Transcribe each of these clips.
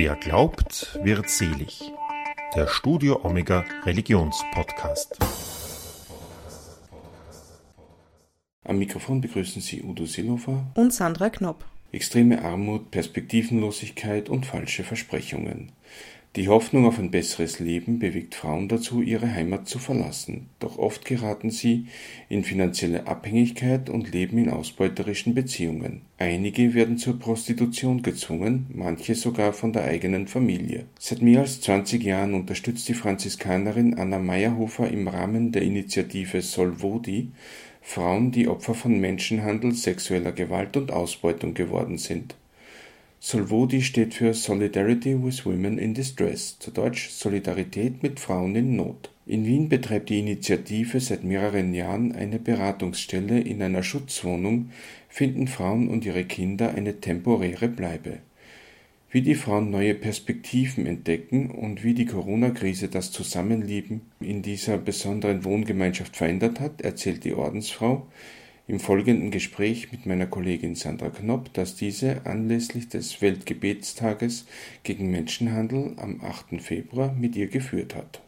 Wer glaubt, wird selig. Der Studio Omega Religionspodcast. Am Mikrofon begrüßen Sie Udo Silhofer und Sandra Knopp. Extreme Armut, Perspektivenlosigkeit und falsche Versprechungen. Die Hoffnung auf ein besseres Leben bewegt Frauen dazu, ihre Heimat zu verlassen, doch oft geraten sie in finanzielle Abhängigkeit und leben in ausbeuterischen Beziehungen. Einige werden zur Prostitution gezwungen, manche sogar von der eigenen Familie. Seit mehr als 20 Jahren unterstützt die Franziskanerin Anna Meyerhofer im Rahmen der Initiative Solvodi Frauen, die Opfer von Menschenhandel, sexueller Gewalt und Ausbeutung geworden sind. Solvodi steht für Solidarity with Women in Distress, zu Deutsch Solidarität mit Frauen in Not. In Wien betreibt die Initiative seit mehreren Jahren eine Beratungsstelle. In einer Schutzwohnung finden Frauen und ihre Kinder eine temporäre Bleibe. Wie die Frauen neue Perspektiven entdecken und wie die Corona-Krise das Zusammenleben in dieser besonderen Wohngemeinschaft verändert hat, erzählt die Ordensfrau im folgenden Gespräch mit meiner Kollegin Sandra Knopp, das diese anlässlich des Weltgebetstages gegen Menschenhandel am 8. Februar mit ihr geführt hat.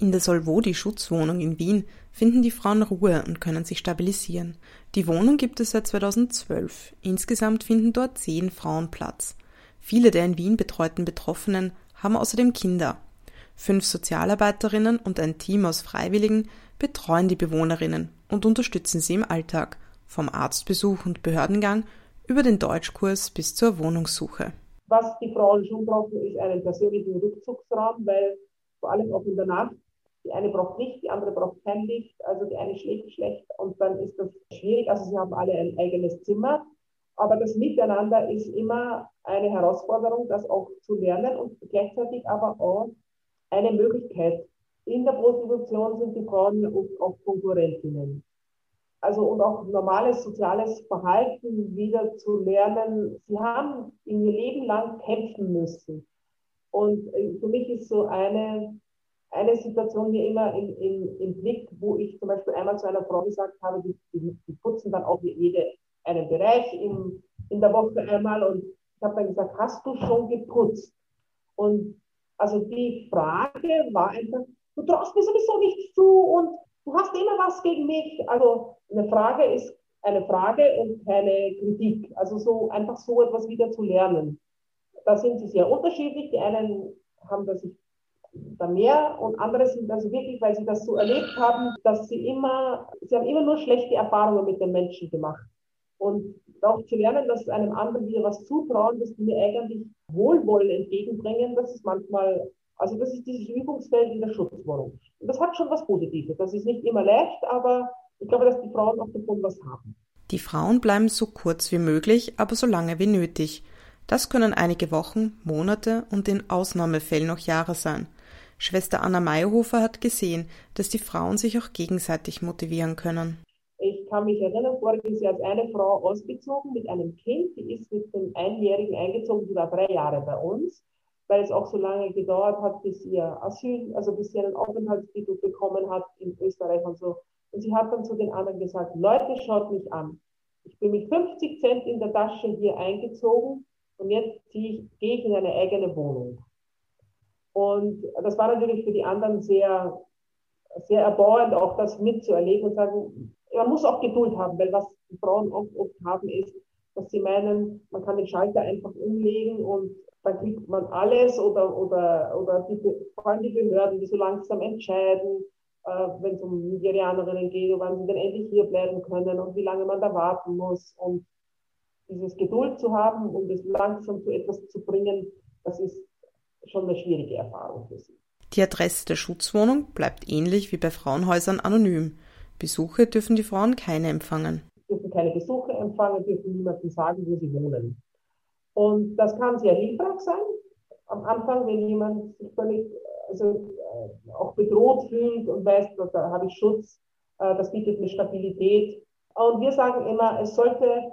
In der Solvodi Schutzwohnung in Wien finden die Frauen Ruhe und können sich stabilisieren. Die Wohnung gibt es seit 2012. Insgesamt finden dort zehn Frauen Platz. Viele der in Wien betreuten Betroffenen haben außerdem Kinder. Fünf Sozialarbeiterinnen und ein Team aus Freiwilligen betreuen die Bewohnerinnen und unterstützen sie im Alltag, vom Arztbesuch und Behördengang über den Deutschkurs bis zur Wohnungssuche. Was die Frauen schon brauchen, ist einen persönlichen Rückzugsraum, weil vor allem auch in der Nacht, die eine braucht Licht, die andere braucht kein Licht, also die eine schläft schlecht und dann ist das schwierig. Also sie haben alle ein eigenes Zimmer, aber das Miteinander ist immer eine Herausforderung, das auch zu lernen und gleichzeitig aber auch eine Möglichkeit. In der Prostitution sind die Frauen oft Konkurrentinnen also und auch normales soziales Verhalten wieder zu lernen. Sie haben in ihr Leben lang kämpfen müssen. Und äh, für mich ist so eine, eine Situation hier immer im, im, im Blick, wo ich zum Beispiel einmal zu einer Frau gesagt habe, die, die, die putzen dann auch jede einen Bereich in, in der Woche einmal und ich habe dann gesagt, hast du schon geputzt? Und also die Frage war einfach, du traust mir sowieso nichts zu und du hast immer was gegen mich. Also eine Frage ist eine Frage und keine Kritik. Also so einfach so etwas wieder zu lernen. Da sind sie sehr unterschiedlich. Die einen haben das da mehr und andere sind also wirklich, weil sie das so erlebt haben, dass sie immer, sie haben immer nur schlechte Erfahrungen mit den Menschen gemacht. Und auch zu lernen, dass einem anderen wieder was zutrauen, dass die mir eigentlich Wohlwollen entgegenbringen, das ist manchmal also das ist dieses Übungsfeld in der Schutzwohnung. Und das hat schon was Positives. Das ist nicht immer leicht, aber ich glaube, dass die Frauen auch davon was haben. Die Frauen bleiben so kurz wie möglich, aber so lange wie nötig. Das können einige Wochen, Monate und in Ausnahmefällen auch Jahre sein. Schwester Anna Meyerhofer hat gesehen, dass die Frauen sich auch gegenseitig motivieren können. Ich kann mich erinnern, voriges Jahr ist eine Frau ausgezogen mit einem Kind, die ist mit dem Einjährigen eingezogen, die war drei Jahre bei uns weil es auch so lange gedauert hat, bis ihr Asyl, also bis sie einen Aufenthaltstitel bekommen hat in Österreich und so. Und sie hat dann zu den anderen gesagt, Leute, schaut mich an. Ich bin mit 50 Cent in der Tasche hier eingezogen und jetzt ich, gehe ich in eine eigene Wohnung. Und das war natürlich für die anderen sehr, sehr erbauend, auch das mitzuerleben und sagen, man muss auch Geduld haben, weil was Frauen oft, oft haben, ist, dass sie meinen, man kann den Schalter einfach umlegen und dann kriegt man alles oder, oder, oder die, vor allem die Behörden, die so langsam entscheiden, äh, wenn es um Nigerianerinnen geht, wann sie denn endlich hier bleiben können und wie lange man da warten muss. Und dieses Geduld zu haben, um das langsam zu etwas zu bringen, das ist schon eine schwierige Erfahrung für sie. Die Adresse der Schutzwohnung bleibt ähnlich wie bei Frauenhäusern anonym. Besuche dürfen die Frauen keine empfangen. Dürfen keine Besuche empfangen, dürfen niemandem sagen, wo sie wohnen. Und das kann sehr hilfreich sein. Am Anfang, wenn jemand sich völlig also, äh, auch bedroht fühlt und weiß, da habe ich Schutz, äh, das bietet mir Stabilität. Und wir sagen immer, es sollte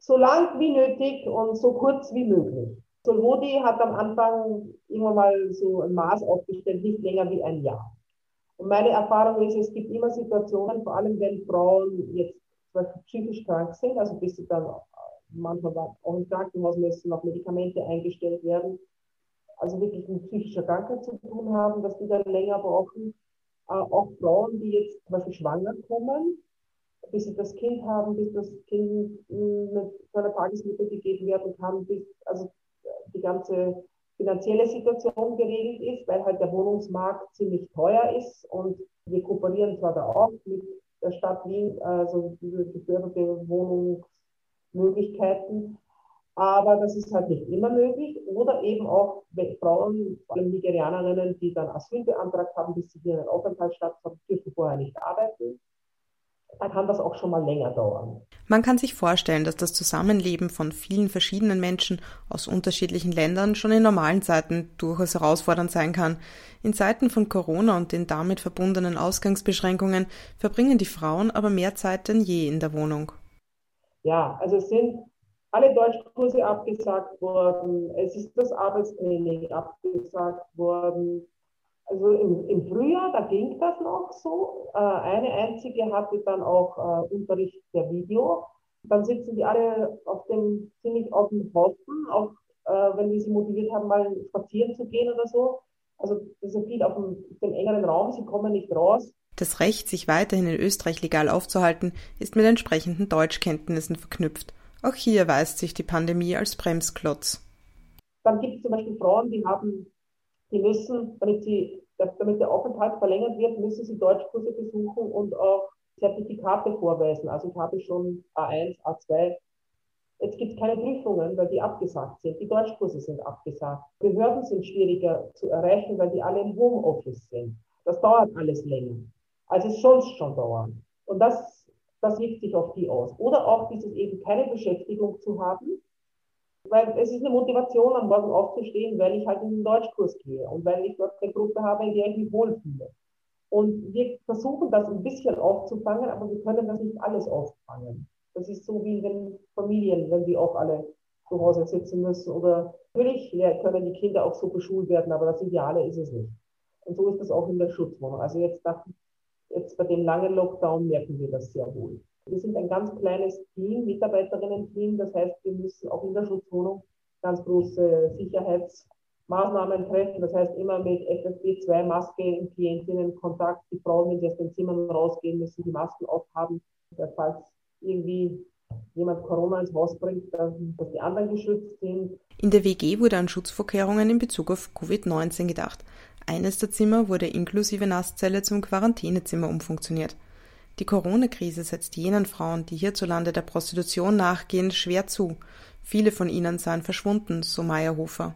so lang wie nötig und so kurz wie möglich. Solvodi hat am Anfang immer mal so ein Maß aufgestellt, nicht länger wie ein Jahr. Und meine Erfahrung ist, es gibt immer Situationen, vor allem wenn Frauen jetzt psychisch krank sind, also bis sie dann manchmal auch im Krankenhaus müssen noch Medikamente eingestellt werden, also wirklich mit psychischer Krankheit zu tun haben, dass die dann länger brauchen. Äh, auch Frauen, die jetzt zum Beispiel schwanger kommen, bis sie das Kind haben, bis das Kind hm, mit einer Tagesmutter gegeben werden kann, bis also die ganze finanzielle Situation geregelt ist, weil halt der Wohnungsmarkt ziemlich teuer ist und wir kooperieren zwar da auch mit der Stadt Wien, also diese geförderte Wohnungsmöglichkeiten, aber das ist halt nicht immer möglich. Oder eben auch Frauen, vor allem Nigerianerinnen, die dann Asyl beantragt haben, bis sie hier einen Aufenthaltsstatus haben, dürfen vorher nicht arbeiten. Da kann das auch schon mal länger dauern. Man kann sich vorstellen, dass das Zusammenleben von vielen verschiedenen Menschen aus unterschiedlichen Ländern schon in normalen Zeiten durchaus herausfordernd sein kann. In Zeiten von Corona und den damit verbundenen Ausgangsbeschränkungen verbringen die Frauen aber mehr Zeit denn je in der Wohnung. Ja, also es sind alle Deutschkurse abgesagt worden, es ist das Arbeitstraining abgesagt worden. Also im, im Frühjahr, da ging das noch so. Äh, eine einzige hatte dann auch äh, Unterricht per Video. Dann sitzen die alle auf dem, ziemlich auf dem Haufen, auch äh, wenn wir sie motiviert haben, mal spazieren zu gehen oder so. Also das ist viel auf dem, dem engeren Raum, sie kommen nicht raus. Das Recht, sich weiterhin in Österreich legal aufzuhalten, ist mit entsprechenden Deutschkenntnissen verknüpft. Auch hier erweist sich die Pandemie als Bremsklotz. Dann gibt es zum Beispiel Frauen, die haben, die müssen, damit, sie, damit der Aufenthalt verlängert wird, müssen sie Deutschkurse besuchen und auch Zertifikate vorweisen. Also ich habe schon A1, A2. Jetzt gibt es keine Prüfungen, weil die abgesagt sind. Die Deutschkurse sind abgesagt. Behörden sind schwieriger zu erreichen, weil die alle im Homeoffice sind. Das dauert alles länger, als es sonst schon dauert. Und das das wirkt sich auf die aus. Oder auch dieses eben keine Beschäftigung zu haben, weil es ist eine Motivation, am Morgen aufzustehen, weil ich halt in den Deutschkurs gehe und weil ich dort eine Gruppe habe, in der ich mich wohlfühle. Und wir versuchen das ein bisschen aufzufangen, aber wir können das nicht alles auffangen. Das ist so wie in Familien, wenn die auch alle zu Hause sitzen müssen. Oder natürlich können die Kinder auch so beschult werden, aber das Ideale ist es nicht. Und so ist es auch in der Schutzwohnung. Also jetzt nach Jetzt bei dem langen Lockdown merken wir das sehr wohl. Wir sind ein ganz kleines Team, Mitarbeiterinnen-Team. Das heißt, wir müssen auch in der Schutzwohnung ganz große Sicherheitsmaßnahmen treffen. Das heißt, immer mit FFP2-Maske im Klientinnenkontakt. Die Frauen, wenn sie aus den Zimmern rausgehen, müssen die Masken aufhaben. Falls irgendwie jemand Corona ins Haus bringt, dass die anderen geschützt sind. In der WG wurde an Schutzvorkehrungen in Bezug auf Covid-19 gedacht. Eines der Zimmer wurde inklusive Nasszelle zum Quarantänezimmer umfunktioniert. Die Corona-Krise setzt jenen Frauen, die hierzulande der Prostitution nachgehen, schwer zu. Viele von ihnen seien verschwunden, so Meyerhofer.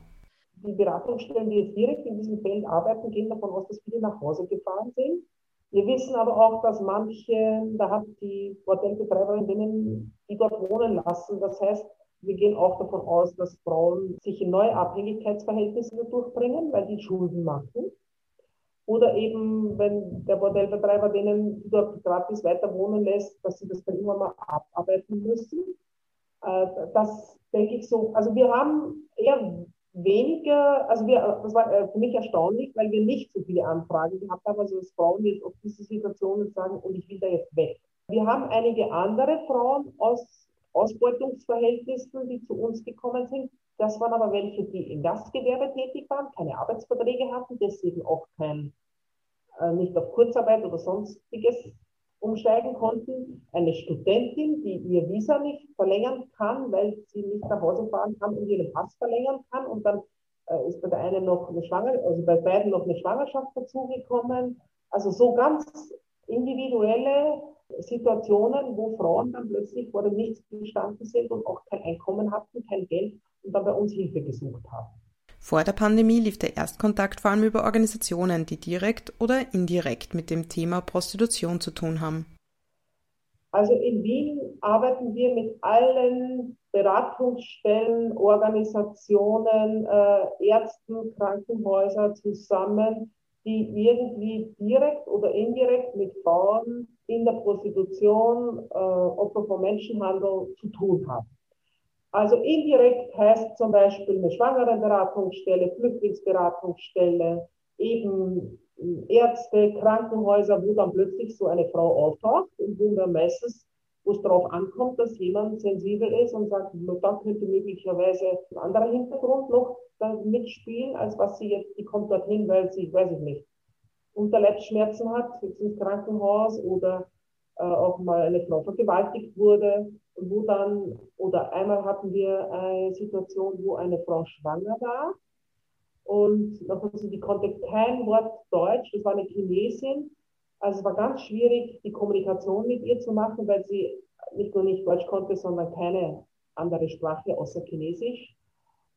Die Beratungsstellen, die jetzt direkt in diesem Feld arbeiten, gehen davon aus, dass viele nach Hause gefahren sind. Wir wissen aber auch, dass manche, da hat die Bordellbetreiberinnen, die dort wohnen lassen. Das heißt, wir gehen auch davon aus, dass Frauen sich in neue Abhängigkeitsverhältnisse durchbringen, weil die Schulden machen. Oder eben, wenn der Bordellbetreiber denen dort gratis weiter wohnen lässt, dass sie das dann immer mal abarbeiten müssen. Äh, das denke ich so. Also wir haben eher weniger, also wir, das war äh, für mich erstaunlich, weil wir nicht so viele Anfragen gehabt haben, also dass Frauen jetzt auf diese Situationen sagen, und ich will da jetzt weg. Wir haben einige andere Frauen aus Ausbeutungsverhältnissen, die zu uns gekommen sind. Das waren aber welche, die im Gastgewerbe tätig waren, keine Arbeitsverträge hatten, deswegen auch kein, äh, nicht auf Kurzarbeit oder sonstiges umsteigen konnten. Eine Studentin, die ihr Visa nicht verlängern kann, weil sie nicht nach Hause fahren kann und ihren Pass verlängern kann. Und dann äh, ist bei der einen noch eine Schwangerschaft, also bei beiden noch eine Schwangerschaft dazugekommen. Also so ganz individuelle Situationen, wo Frauen dann plötzlich vor dem Nichts gestanden sind und auch kein Einkommen hatten, kein Geld und dann bei uns Hilfe gesucht haben. Vor der Pandemie lief der Erstkontakt vor allem über Organisationen, die direkt oder indirekt mit dem Thema Prostitution zu tun haben. Also in Wien arbeiten wir mit allen Beratungsstellen, Organisationen, äh, Ärzten, Krankenhäusern zusammen, die irgendwie direkt oder indirekt mit Frauen in der Prostitution, äh, Opfer von Menschenhandel zu tun haben. Also indirekt heißt zum Beispiel eine Schwangerenberatungsstelle, Flüchtlingsberatungsstelle, eben Ärzte, Krankenhäuser, wo dann plötzlich so eine Frau auftaucht und wo dann meistens wo es darauf ankommt, dass jemand sensibel ist und sagt, da könnte möglicherweise ein anderer Hintergrund noch mitspielen, als was sie jetzt, die kommt dorthin, weil sie, weiß ich nicht, Unterleibsschmerzen hat, jetzt ins Krankenhaus oder äh, auch mal eine Frau vergewaltigt wurde, wo dann, oder einmal hatten wir eine Situation, wo eine Frau schwanger war und noch also die konnte kein Wort Deutsch, das war eine Chinesin, also es war ganz schwierig, die Kommunikation mit ihr zu machen, weil sie nicht nur nicht Deutsch konnte, sondern keine andere Sprache außer Chinesisch.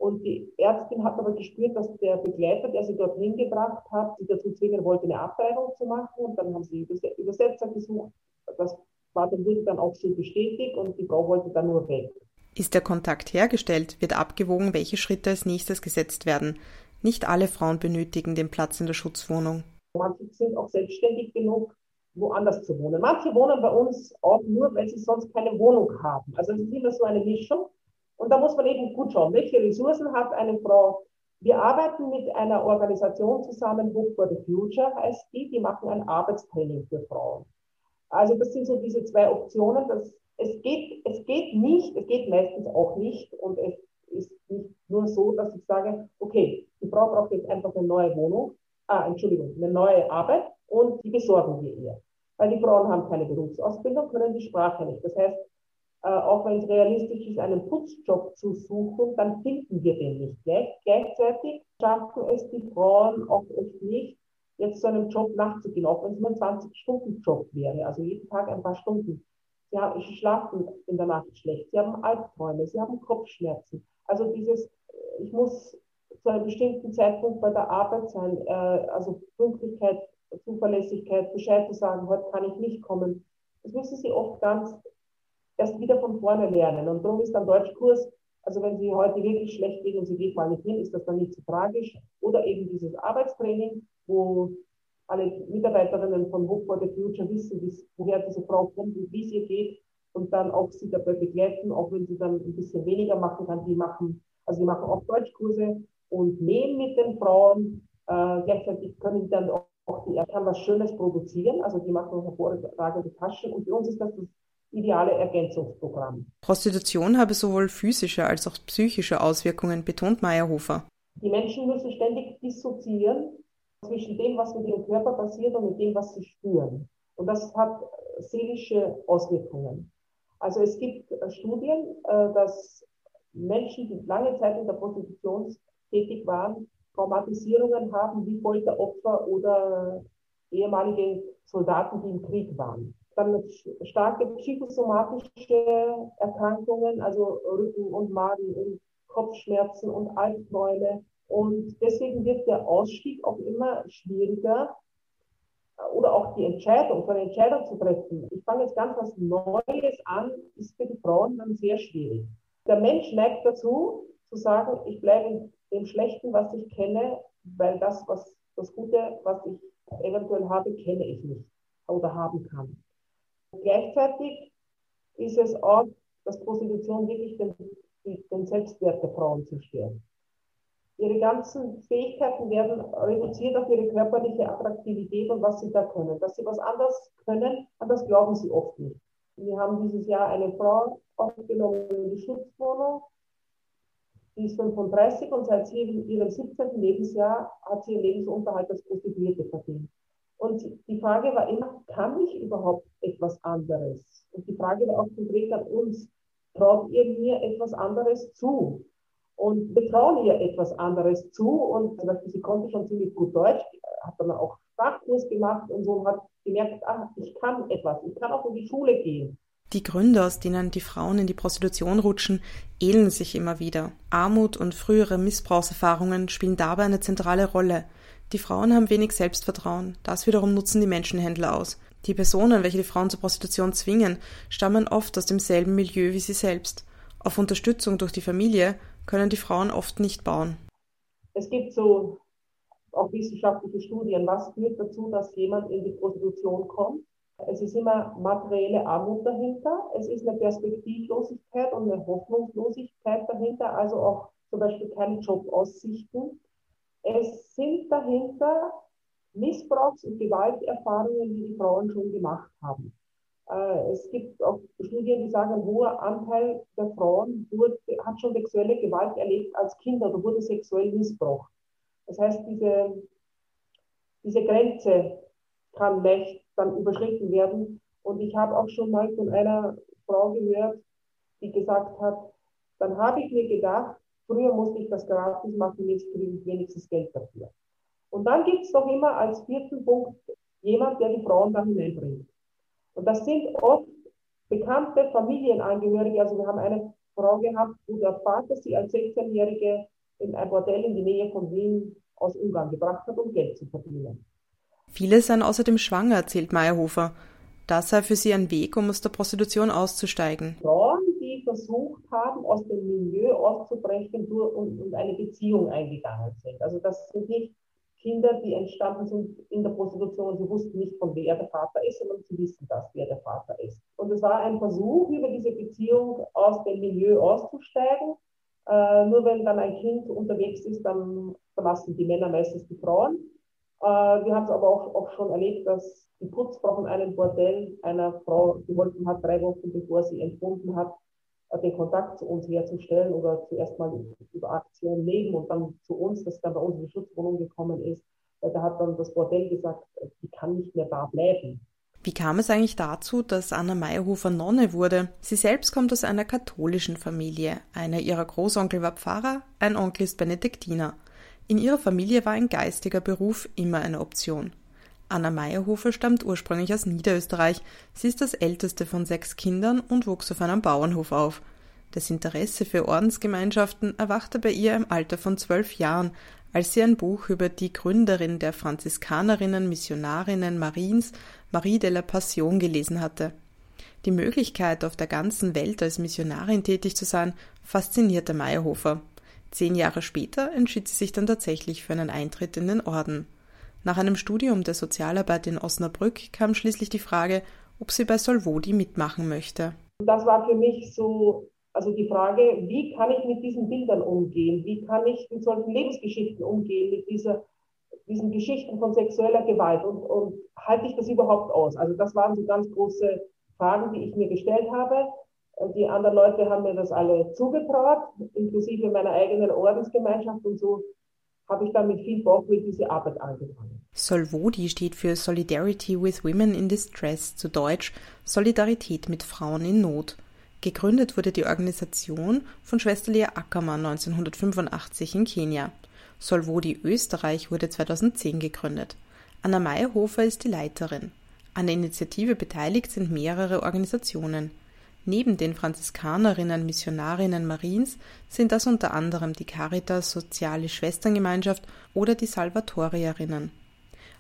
Und die Ärztin hat aber gespürt, dass der Begleiter, der sie dorthin gebracht hat, sie dazu zwingen wollte, eine Abtreibung zu machen. Und dann haben sie Übersetzer gesucht. Das war, dann wurde dann auch so bestätigt und die Frau wollte dann nur weg. Ist der Kontakt hergestellt, wird abgewogen, welche Schritte als nächstes gesetzt werden. Nicht alle Frauen benötigen den Platz in der Schutzwohnung. Manche sind auch selbstständig genug, woanders zu wohnen. Manche wohnen bei uns auch nur, weil sie sonst keine Wohnung haben. Also es ist immer so eine Mischung. Und da muss man eben gut schauen, welche Ressourcen hat eine Frau. Wir arbeiten mit einer Organisation zusammen, Hope for the Future heißt die, die machen ein Arbeitstraining für Frauen. Also das sind so diese zwei Optionen. Dass es, geht, es geht nicht, es geht meistens auch nicht und es ist nicht nur so, dass ich sage, okay, die Frau braucht jetzt einfach eine neue Wohnung, ah, Entschuldigung, eine neue Arbeit und die besorgen wir ihr. Weil die Frauen haben keine Berufsausbildung, können die Sprache nicht. Das heißt, äh, auch wenn es realistisch ist, einen Putzjob zu suchen, dann finden wir den nicht. Gleich, gleichzeitig schaffen es die Frauen auch oft nicht, jetzt zu einem Job nachzugehen, auch wenn es nur ein 20-Stunden-Job wäre, also jeden Tag ein paar Stunden. Sie, haben, schlafen in der Nacht schlecht, sie haben Albträume, sie haben Kopfschmerzen. Also dieses, ich muss zu einem bestimmten Zeitpunkt bei der Arbeit sein, äh, also Pünktlichkeit, Zuverlässigkeit, Bescheid zu sagen, heute kann ich nicht kommen. Das müssen sie oft ganz erst wieder von vorne lernen. Und darum ist ein Deutschkurs, also wenn Sie heute wirklich schlecht gehen und Sie geht mal nicht hin, ist das dann nicht so tragisch. Oder eben dieses Arbeitstraining, wo alle Mitarbeiterinnen von Hope for the Future wissen, woher diese Frau kommt und wie es ihr geht und dann auch sie dabei begleiten, auch wenn sie dann ein bisschen weniger machen kann. Die machen, also die machen auch Deutschkurse und nähen mit den Frauen. Äh, gleichzeitig können dann auch, auch die, kann was Schönes produzieren, also die machen hervorragende Taschen und für uns ist das das ideale Ergänzungsprogramm. Prostitution habe sowohl physische als auch psychische Auswirkungen, betont Meyerhofer. Die Menschen müssen ständig dissoziieren zwischen dem, was mit ihrem Körper passiert und mit dem, was sie spüren. Und das hat seelische Auswirkungen. Also es gibt äh, Studien, äh, dass Menschen, die lange Zeit in der Prostitution tätig waren, Traumatisierungen haben wie Folteropfer oder ehemalige Soldaten, die im Krieg waren dann starke psychosomatische Erkrankungen, also Rücken- und Magen- und Kopfschmerzen und Albträume. Und deswegen wird der Ausstieg auch immer schwieriger oder auch die Entscheidung, so eine Entscheidung zu treffen. Ich fange jetzt ganz was Neues an, ist für die Frauen dann sehr schwierig. Der Mensch neigt dazu, zu sagen, ich bleibe dem Schlechten, was ich kenne, weil das, was das Gute, was ich eventuell habe, kenne ich nicht oder haben kann. Gleichzeitig ist es auch, dass Prostitution wirklich den, den Selbstwert der Frauen zerstört. Ihre ganzen Fähigkeiten werden reduziert auf ihre körperliche Attraktivität und was sie da können. Dass sie was anderes können, an das glauben sie oft nicht. Wir haben dieses Jahr eine Frau aufgenommen in die Schutzwohnung. Die ist 35 und seit ihrem 17. Lebensjahr hat sie ihren Lebensunterhalt als Prostituierte verdient. Und die Frage war immer, kann ich überhaupt etwas anderes? Und die Frage war auch konkret an uns, traut ihr mir etwas anderes zu? Und wir trauen ihr etwas anderes zu. Und zum Beispiel, sie konnte schon ziemlich gut Deutsch, hat dann auch Sprachkurs gemacht und so und hat gemerkt, ach, ich kann etwas, ich kann auch in die Schule gehen. Die Gründe, aus denen die Frauen in die Prostitution rutschen, ähneln sich immer wieder. Armut und frühere Missbrauchserfahrungen spielen dabei eine zentrale Rolle. Die Frauen haben wenig Selbstvertrauen. Das wiederum nutzen die Menschenhändler aus. Die Personen, welche die Frauen zur Prostitution zwingen, stammen oft aus demselben Milieu wie sie selbst. Auf Unterstützung durch die Familie können die Frauen oft nicht bauen. Es gibt so auch wissenschaftliche Studien, was führt dazu, dass jemand in die Prostitution kommt. Es ist immer materielle Armut dahinter, es ist eine Perspektivlosigkeit und eine Hoffnungslosigkeit dahinter, also auch zum Beispiel keine Jobaussichten. Es sind dahinter Missbrauchs- und Gewalterfahrungen, die die Frauen schon gemacht haben. Äh, es gibt auch Studien, die sagen, ein hoher Anteil der Frauen wurde, hat schon sexuelle Gewalt erlebt als Kinder oder wurde sexuell missbraucht. Das heißt, diese, diese Grenze kann leicht dann überschritten werden. Und ich habe auch schon mal von einer Frau gehört, die gesagt hat, dann habe ich mir gedacht, früher musste ich das gratis machen, jetzt kriege ich wenigstens Geld dafür. Und dann gibt es doch immer als vierten Punkt jemand, der die Frauen da hineinbringt. Und das sind oft bekannte Familienangehörige. Also wir haben eine Frau gehabt, wo der Vater sie als 16-Jährige in ein Bordell in die Nähe von Wien aus Ungarn gebracht hat, um Geld zu verdienen. Viele seien außerdem schwanger, erzählt Meyerhofer. Das sei für sie ein Weg, um aus der Prostitution auszusteigen. Frauen, die versucht haben, aus dem Milieu auszubrechen und, und eine Beziehung eingegangen sind. Also das sind nicht Kinder, die entstanden sind in der Prostitution. Sie wussten nicht, von wer der Vater ist, sondern sie wissen das, wer der Vater ist. Und es war ein Versuch, über diese Beziehung aus dem Milieu auszusteigen. Äh, nur wenn dann ein Kind unterwegs ist, dann verlassen die Männer meistens die Frauen. Äh, wir haben es aber auch, auch schon erlebt, dass die Putzfrau von einem Bordell einer Frau geholfen hat, drei Wochen bevor sie entbunden hat, den Kontakt zu uns herzustellen oder zuerst mal über Aktion leben und dann zu uns, dass dann bei uns in die Schutzwohnung gekommen ist. Da hat dann das Bordell gesagt, die kann nicht mehr da bleiben. Wie kam es eigentlich dazu, dass Anna Meyerhofer Nonne wurde? Sie selbst kommt aus einer katholischen Familie. Einer ihrer Großonkel war Pfarrer, ein Onkel ist Benediktiner. In ihrer Familie war ein geistiger Beruf immer eine Option. Anna Meyerhofer stammt ursprünglich aus Niederösterreich. Sie ist das älteste von sechs Kindern und wuchs auf einem Bauernhof auf. Das Interesse für Ordensgemeinschaften erwachte bei ihr im Alter von zwölf Jahren, als sie ein Buch über die Gründerin der Franziskanerinnen Missionarinnen Mariens, Marie de la Passion, gelesen hatte. Die Möglichkeit, auf der ganzen Welt als Missionarin tätig zu sein, faszinierte Meyerhofer. Zehn Jahre später entschied sie sich dann tatsächlich für einen Eintritt in den Orden. Nach einem Studium der Sozialarbeit in Osnabrück kam schließlich die Frage, ob sie bei Solvodi mitmachen möchte. Das war für mich so, also die Frage, wie kann ich mit diesen Bildern umgehen? Wie kann ich mit solchen Lebensgeschichten umgehen, mit dieser, diesen Geschichten von sexueller Gewalt? Und, und halte ich das überhaupt aus? Also das waren so ganz große Fragen, die ich mir gestellt habe. Die anderen Leute haben mir das alle zugetraut, inklusive meiner eigenen Ordensgemeinschaft und so habe ich dann mit viel Bauchweh diese Arbeit angefangen. Solvodi steht für Solidarity with Women in Distress, zu Deutsch Solidarität mit Frauen in Not. Gegründet wurde die Organisation von Schwester Lea Ackermann 1985 in Kenia. Solvodi Österreich wurde 2010 gegründet. Anna Meyerhofer ist die Leiterin. An der Initiative beteiligt sind mehrere Organisationen. Neben den Franziskanerinnen Missionarinnen Mariens sind das unter anderem die Caritas Soziale Schwesterngemeinschaft oder die Salvatorierinnen.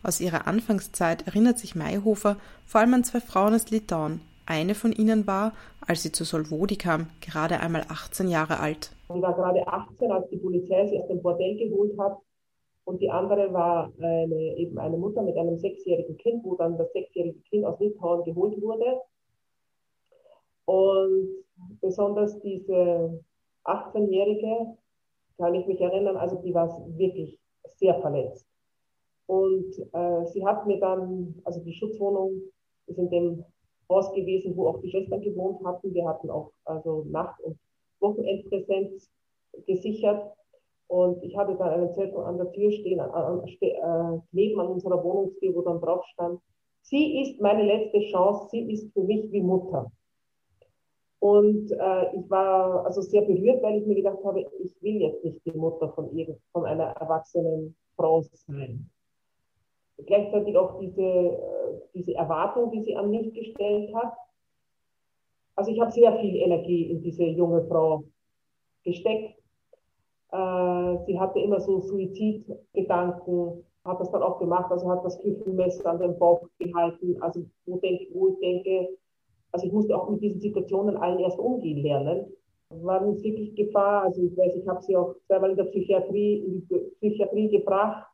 Aus ihrer Anfangszeit erinnert sich Mayhofer vor allem an zwei Frauen aus Litauen. Eine von ihnen war, als sie zu Solvodi kam, gerade einmal 18 Jahre alt. Sie war gerade 18, als die Polizei sie aus dem Bordell geholt hat. Und die andere war eine, eben eine Mutter mit einem sechsjährigen Kind, wo dann das sechsjährige Kind aus Litauen geholt wurde. Und besonders diese 18-Jährige, kann ich mich erinnern, also die war wirklich sehr verletzt. Und äh, sie hat mir dann, also die Schutzwohnung ist in dem Haus gewesen, wo auch die Schwestern gewohnt hatten. Wir hatten auch also Nacht- und Wochenendpräsenz gesichert. Und ich hatte dann einen Zettel an der Tür stehen, an, äh, neben an unserer Wohnungstür, wo dann drauf stand, sie ist meine letzte Chance, sie ist für mich wie Mutter. Und äh, ich war also sehr berührt, weil ich mir gedacht habe, ich will jetzt nicht die Mutter von, von einer erwachsenen Frau sein. Gleichzeitig auch diese, äh, diese Erwartung, die sie an mich gestellt hat. Also ich habe sehr viel Energie in diese junge Frau gesteckt. Äh, sie hatte immer so Suizidgedanken, hat das dann auch gemacht, also hat das Küchenmesser an den Bauch gehalten, also wo, denk, wo ich denke, also ich musste auch mit diesen Situationen allen erst umgehen lernen. War nicht wirklich Gefahr. Also ich weiß, ich habe sie auch selber in der Psychiatrie, in die Psychiatrie gebracht.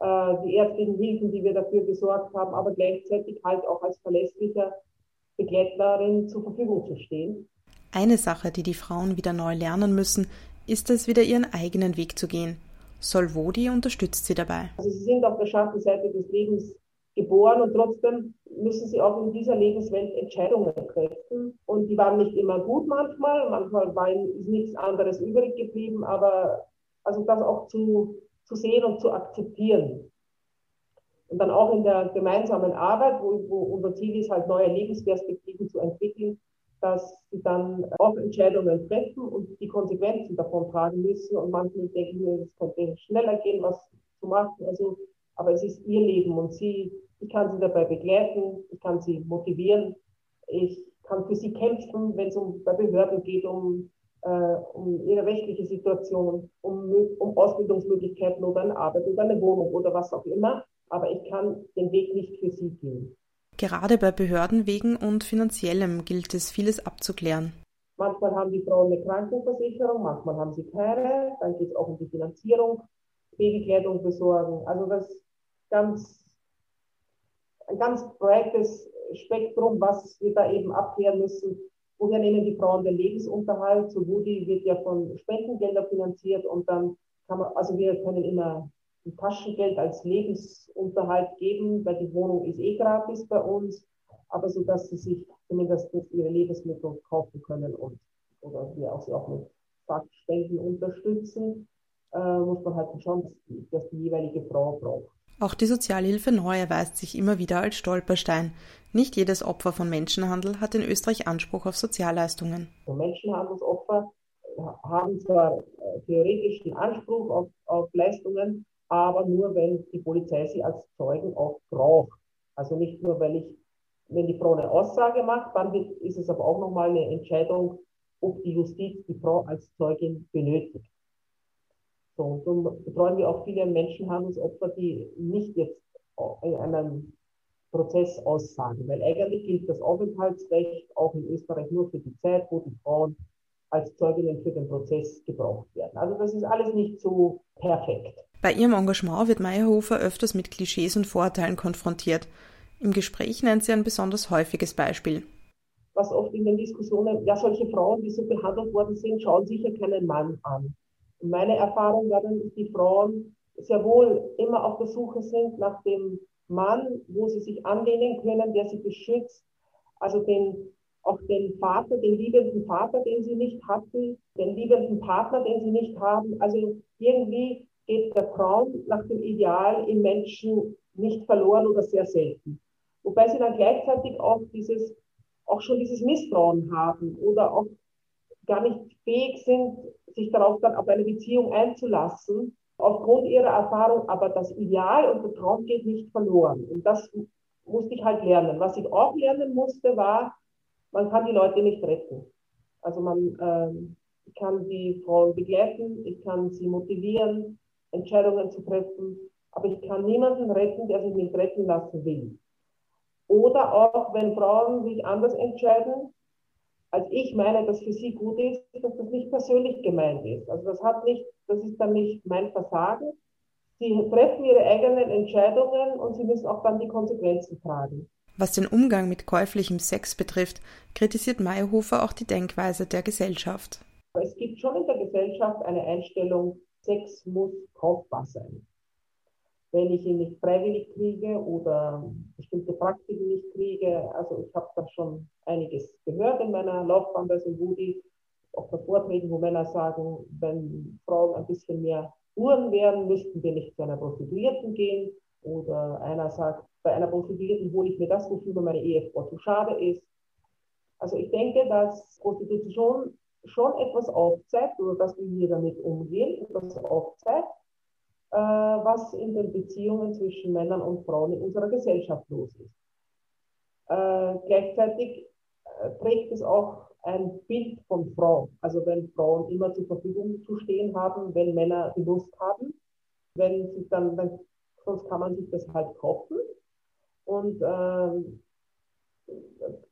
Äh, die ärztlichen Hilfen, die wir dafür gesorgt haben, aber gleichzeitig halt auch als verlässlicher Begleiterin zur Verfügung zu stehen. Eine Sache, die die Frauen wieder neu lernen müssen, ist es, wieder ihren eigenen Weg zu gehen. Solvodi unterstützt sie dabei. Also sie sind auf der Schattenseite des Lebens geboren und trotzdem müssen sie auch in dieser Lebenswelt Entscheidungen treffen. Und die waren nicht immer gut manchmal, manchmal war ihnen nichts anderes übrig geblieben, aber also das auch zu, zu sehen und zu akzeptieren. Und dann auch in der gemeinsamen Arbeit, wo, wo unser Ziel ist, halt neue Lebensperspektiven zu entwickeln, dass sie dann auch Entscheidungen treffen und die Konsequenzen davon tragen müssen. Und manchmal denken wir, es könnte schneller gehen, was zu machen. Also, aber es ist ihr Leben und sie, ich kann sie dabei begleiten, ich kann sie motivieren, ich kann für sie kämpfen, wenn es um bei Behörden geht, um, äh, um ihre rechtliche Situation, um, um Ausbildungsmöglichkeiten oder eine Arbeit oder eine Wohnung oder was auch immer. Aber ich kann den Weg nicht für sie gehen. Gerade bei Behördenwegen und Finanziellem gilt es, vieles abzuklären. Manchmal haben die Frauen eine Krankenversicherung, manchmal haben sie keine. Dann geht es auch um die Finanzierung, Babykleidung besorgen. Also das ganz, ein ganz breites Spektrum, was wir da eben abklären müssen. Woher nehmen die Frauen den Lebensunterhalt? So Woody wird ja von Spendengeldern finanziert und dann kann man, also wir können immer ein Taschengeld als Lebensunterhalt geben, weil die Wohnung ist eh gratis bei uns, aber so dass sie sich zumindest ihre Lebensmittel kaufen können und oder wir auch sie auch mit Sachspenden unterstützen, äh, muss man halt die, dass die jeweilige Frau braucht. Auch die Sozialhilfe neu erweist sich immer wieder als Stolperstein. Nicht jedes Opfer von Menschenhandel hat in Österreich Anspruch auf Sozialleistungen. Menschenhandelsopfer haben zwar äh, theoretisch den Anspruch auf, auf Leistungen, aber nur, wenn die Polizei sie als Zeugen auch braucht. Also nicht nur, weil ich, wenn die Frau eine Aussage macht, dann ist es aber auch nochmal eine Entscheidung, ob die Justiz die Frau als Zeugin benötigt. So, und so betreuen wir auch viele Menschenhandelsopfer, die nicht jetzt in einem Prozess aussagen, weil eigentlich gilt das Aufenthaltsrecht auch in Österreich nur für die Zeit, wo die Frauen als Zeuginnen für den Prozess gebraucht werden. Also das ist alles nicht so perfekt. Bei ihrem Engagement wird Meyerhofer öfters mit Klischees und Vorurteilen konfrontiert. Im Gespräch nennt sie ein besonders häufiges Beispiel. Was oft in den Diskussionen, ja, solche Frauen, die so behandelt worden sind, schauen sicher keinen Mann an. Meine Erfahrung war dann, dass die Frauen sehr wohl immer auf der Suche sind nach dem Mann, wo sie sich anlehnen können, der sie beschützt, also den, auch den Vater, den liebenden Vater, den sie nicht hatten, den liebenden Partner, den sie nicht haben. Also irgendwie geht der Traum nach dem Ideal im Menschen nicht verloren oder sehr selten. Wobei sie dann gleichzeitig auch dieses, auch schon dieses Misstrauen haben oder auch gar nicht fähig sind, sich darauf dann auf eine Beziehung einzulassen, aufgrund ihrer Erfahrung, aber das Ideal und der Traum geht nicht verloren. Und das musste ich halt lernen. Was ich auch lernen musste, war, man kann die Leute nicht retten. Also man ähm, kann die Frauen begleiten, ich kann sie motivieren, Entscheidungen zu treffen. Aber ich kann niemanden retten, der sich nicht retten lassen will. Oder auch, wenn Frauen sich anders entscheiden, als ich meine, dass für sie gut ist, dass das nicht persönlich gemeint ist. Also das hat nicht, das ist dann nicht mein Versagen. Sie treffen ihre eigenen Entscheidungen und sie müssen auch dann die Konsequenzen tragen. Was den Umgang mit käuflichem Sex betrifft, kritisiert Meyerhofer auch die Denkweise der Gesellschaft. Es gibt schon in der Gesellschaft eine Einstellung, Sex muss kaufbar sein. Wenn ich ihn nicht freiwillig kriege oder bestimmte Praktiken nicht kriege, also ich habe da schon einiges gehört in meiner Laufbahn bei Woody, auch bei Vorträgen, wo Männer sagen, wenn Frauen ein bisschen mehr Uhren wären, müssten wir nicht zu einer Prostituierten gehen. Oder einer sagt, bei einer Prostituierten hole ich mir das, wofür meine Ehefrau zu schade ist. Also ich denke, dass Prostitution schon etwas aufzeigt oder dass wir hier damit umgehen, etwas aufzeigt, was in den Beziehungen zwischen Männern und Frauen in unserer Gesellschaft los ist. Äh, gleichzeitig äh, trägt es auch ein Bild von Frau. Also wenn Frauen immer zur Verfügung zu stehen haben, wenn Männer die Lust haben, wenn sie dann, dann sonst kann man sich das halt kaufen und äh,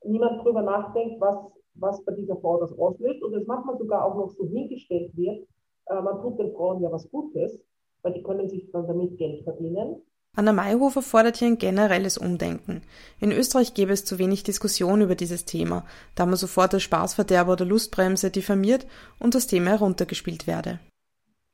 niemand drüber nachdenkt, was was bei dieser Frau das auslöst und es manchmal sogar auch noch so hingestellt wird, äh, man tut den Frauen ja was Gutes, weil die können sich dann damit Geld verdienen. Anna Mayhofer fordert hier ein generelles Umdenken. In Österreich gäbe es zu wenig Diskussion über dieses Thema, da man sofort als Spaßverderber oder Lustbremse diffamiert und das Thema heruntergespielt werde.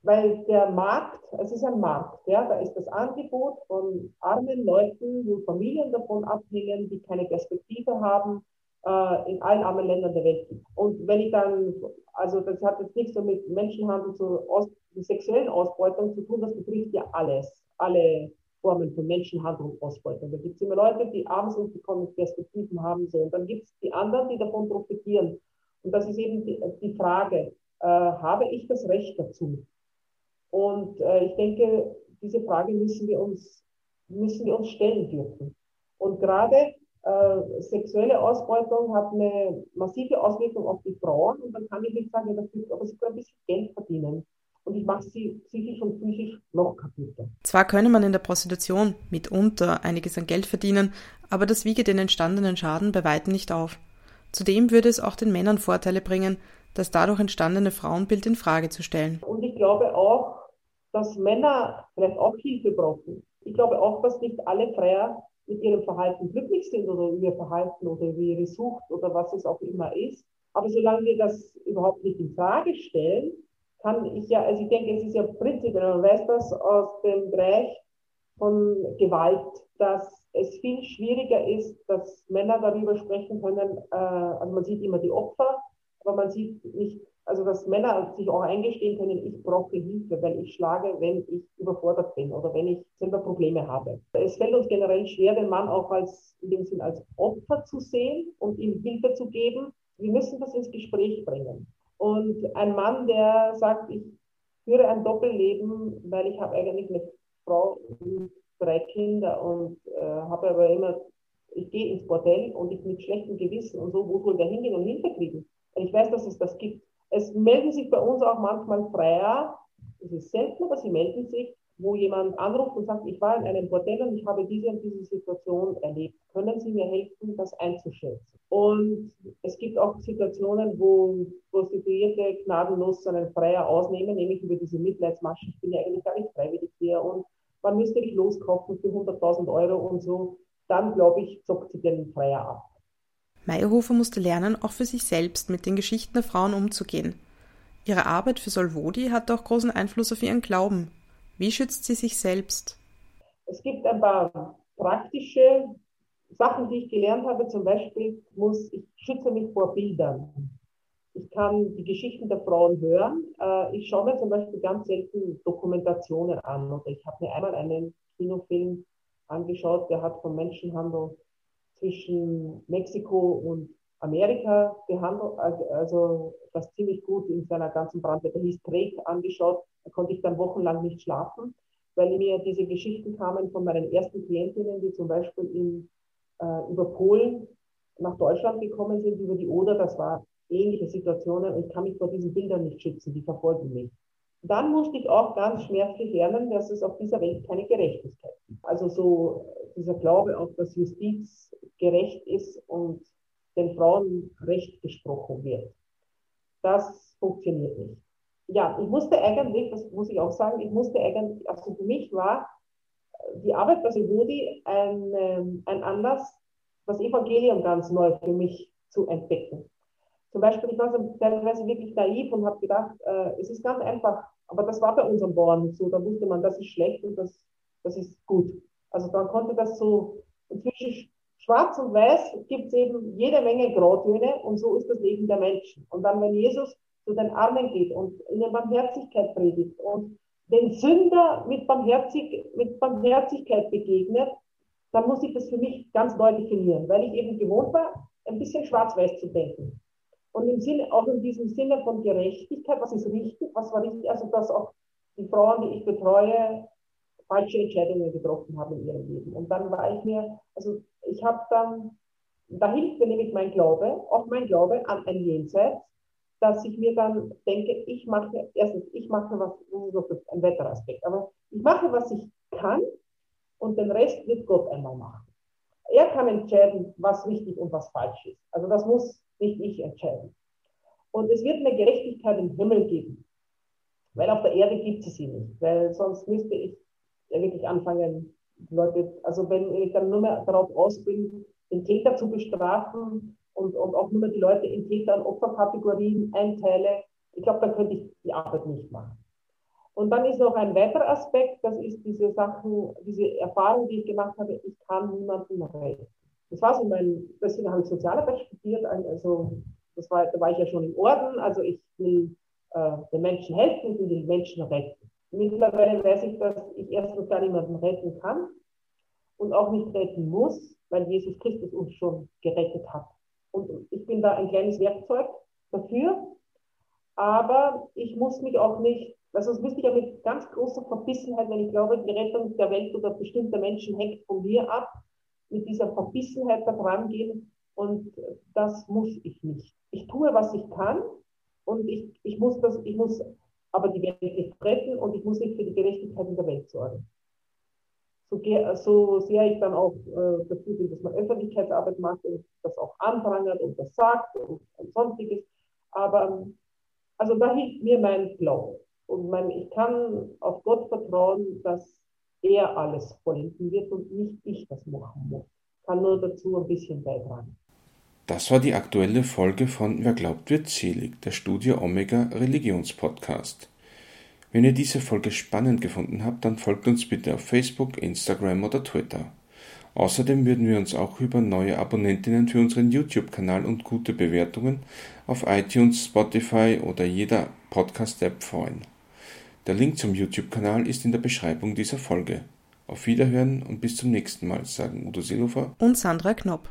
weil der Markt, es ist ein Markt, ja, da ist das Angebot von armen Leuten, wo Familien davon abhängen, die keine Perspektive haben, äh, in allen armen Ländern der Welt. Und wenn ich dann, also das hat jetzt nichts so mit Menschenhandel, zu aus, sexuellen Ausbeutung zu tun, das betrifft ja alles, alle Formen von Menschenhandel und Ausbeutung. Da gibt es immer Leute, die arm sind, die keine Perspektiven haben. So. Und dann gibt es die anderen, die davon profitieren. Und das ist eben die, die Frage, äh, habe ich das Recht dazu? Und äh, ich denke, diese Frage müssen wir uns, müssen wir uns stellen dürfen. Und gerade äh, sexuelle Ausbeutung hat eine massive Auswirkung auf die Frauen. Und dann kann ich nicht sagen, ja, das aber sie können ein bisschen Geld verdienen. Und ich mache sie psychisch und physisch noch kaputter. Zwar könne man in der Prostitution mitunter einiges an Geld verdienen, aber das wiege den entstandenen Schaden bei weitem nicht auf. Zudem würde es auch den Männern Vorteile bringen, das dadurch entstandene Frauenbild in Frage zu stellen. Und ich glaube auch, dass Männer vielleicht auch Hilfe brauchen. Ich glaube auch, dass nicht alle Freier mit ihrem Verhalten glücklich sind oder ihr Verhalten oder über ihre Sucht oder was es auch immer ist. Aber solange wir das überhaupt nicht in Frage stellen, kann ich ja, also ich denke, es ist ja prinzipiell, man weiß das aus dem Bereich von Gewalt, dass es viel schwieriger ist, dass Männer darüber sprechen können. Äh, also man sieht immer die Opfer, aber man sieht nicht also dass Männer sich auch eingestehen können, ich brauche Hilfe, weil ich schlage, wenn ich überfordert bin oder wenn ich selber Probleme habe. Es fällt uns generell schwer, den Mann auch als, in dem Sinn als Opfer zu sehen und ihm Hilfe zu geben. Wir müssen das ins Gespräch bringen. Und ein Mann, der sagt, ich führe ein Doppelleben, weil ich habe eigentlich eine Frau und drei Kinder und äh, habe aber immer, ich gehe ins Bordell und ich mit schlechtem Gewissen und so, wo soll der hingehen und Hilfe kriegen? Ich weiß, dass es das gibt. Es melden sich bei uns auch manchmal Freier, es ist selten, aber sie melden sich, wo jemand anruft und sagt, ich war in einem Bordell und ich habe diese und diese Situation erlebt. Können Sie mir helfen, das einzuschätzen? Und es gibt auch Situationen, wo Prostituierte gnadenlos einen Freier ausnehmen, nämlich über diese Mitleidsmasche. Ich bin ja eigentlich gar nicht freiwillig hier und man müsste dich loskaufen für 100.000 Euro und so. Dann, glaube ich, zockt sie den Freier ab. Meyerhofer musste lernen, auch für sich selbst mit den Geschichten der Frauen umzugehen. Ihre Arbeit für Solvodi hatte auch großen Einfluss auf ihren Glauben. Wie schützt sie sich selbst? Es gibt ein paar praktische Sachen, die ich gelernt habe. Zum Beispiel muss ich schütze mich vor Bildern. Ich kann die Geschichten der Frauen hören. Äh, ich schaue mir zum Beispiel ganz selten Dokumentationen an. Oder ich habe mir einmal einen Kinofilm angeschaut, der hat vom Menschenhandel zwischen Mexiko und Amerika behandelt, also das ziemlich gut in seiner ganzen Brandwehr. Der hieß Drake angeschaut, da konnte ich dann wochenlang nicht schlafen, weil mir diese Geschichten kamen von meinen ersten Klientinnen, die zum Beispiel in, äh, über Polen nach Deutschland gekommen sind, über die Oder. Das war ähnliche Situationen und ich kann mich vor diesen Bildern nicht schützen, die verfolgen mich. Dann musste ich auch ganz schmerzlich lernen, dass es auf dieser Welt keine Gerechtigkeit gibt. Also so dieser Glaube auf, dass Justiz gerecht ist und den Frauen Recht gesprochen wird. Das funktioniert nicht. Ja, ich musste eigentlich, das muss ich auch sagen, ich musste eigentlich, also für mich war die Arbeit bei Sivudi ein, ähm, ein Anlass, das Evangelium ganz neu für mich zu entdecken. Zum Beispiel, ich war so teilweise wirklich naiv und habe gedacht, äh, es ist ganz einfach, aber das war bei unserem Bauern so, da wusste man, das ist schlecht und das, das ist gut. Also dann konnte das so inzwischen schwarz und weiß gibt es eben jede Menge Grautöne und so ist das Leben der Menschen. Und dann, wenn Jesus zu den Armen geht und ihnen Barmherzigkeit predigt und den Sünder mit, Barmherzig, mit Barmherzigkeit begegnet, dann muss ich das für mich ganz neu definieren, weil ich eben gewohnt war, ein bisschen schwarz-weiß zu denken. Und im Sinne, auch in diesem Sinne von Gerechtigkeit, was ist richtig, was war richtig, also dass auch die Frauen, die ich betreue, falsche Entscheidungen getroffen haben in ihrem Leben. Und dann war ich mir, also ich habe dann, da hilft mir nämlich mein Glaube, auch mein Glaube an ein Jenseits, dass ich mir dann denke, ich mache, erstens, ich mache was, das ist ein weiterer Aspekt, aber ich mache, was ich kann und den Rest wird Gott einmal machen. Er kann entscheiden, was richtig und was falsch ist. Also das muss nicht ich entscheiden. Und es wird eine Gerechtigkeit im Himmel geben, weil auf der Erde gibt es sie nicht, weil sonst müsste ich ja wirklich anfangen, Leute, also wenn ich dann nur mehr darauf aus bin, den Täter zu bestrafen und, und auch nur mehr die Leute in Täter- und Opferkategorien einteile, ich glaube, dann könnte ich die Arbeit nicht machen. Und dann ist noch ein weiterer Aspekt, das ist diese Sachen, diese Erfahrung, die ich gemacht habe, ich kann niemanden retten. Das war so mein, deswegen habe ich Sozialarbeit studiert, also das war, da war ich ja schon im Orden, also ich will äh, den Menschen helfen, ich will den Menschen retten. Mittlerweile weiß ich, dass ich erstens gar niemanden retten kann und auch nicht retten muss, weil Jesus Christus uns schon gerettet hat. Und ich bin da ein kleines Werkzeug dafür, aber ich muss mich auch nicht also das wüsste ich ja mit ganz großer Verbissenheit, wenn ich glaube, die Rettung der Welt oder bestimmter Menschen hängt von mir ab, mit dieser Verbissenheit da dran gehen. Und das muss ich nicht. Ich tue, was ich kann und ich, ich muss das, ich muss aber die Welt nicht retten und ich muss nicht für die Gerechtigkeit in der Welt sorgen. So, so sehr ich dann auch äh, dafür bin, dass man Öffentlichkeitsarbeit macht und das auch anprangert und das sagt und, und sonstiges. Aber also da hilft mir mein Glaube. Und man, ich kann auf Gott vertrauen, dass er alles vollenden wird und nicht ich das machen muss. Kann nur dazu ein bisschen beitragen. Das war die aktuelle Folge von Wer glaubt wird selig, der Studio Omega Religionspodcast. Wenn ihr diese Folge spannend gefunden habt, dann folgt uns bitte auf Facebook, Instagram oder Twitter. Außerdem würden wir uns auch über neue Abonnentinnen für unseren YouTube-Kanal und gute Bewertungen auf iTunes, Spotify oder jeder Podcast-App freuen. Der Link zum YouTube-Kanal ist in der Beschreibung dieser Folge. Auf Wiederhören und bis zum nächsten Mal, sagen Udo Seehofer und Sandra Knopp.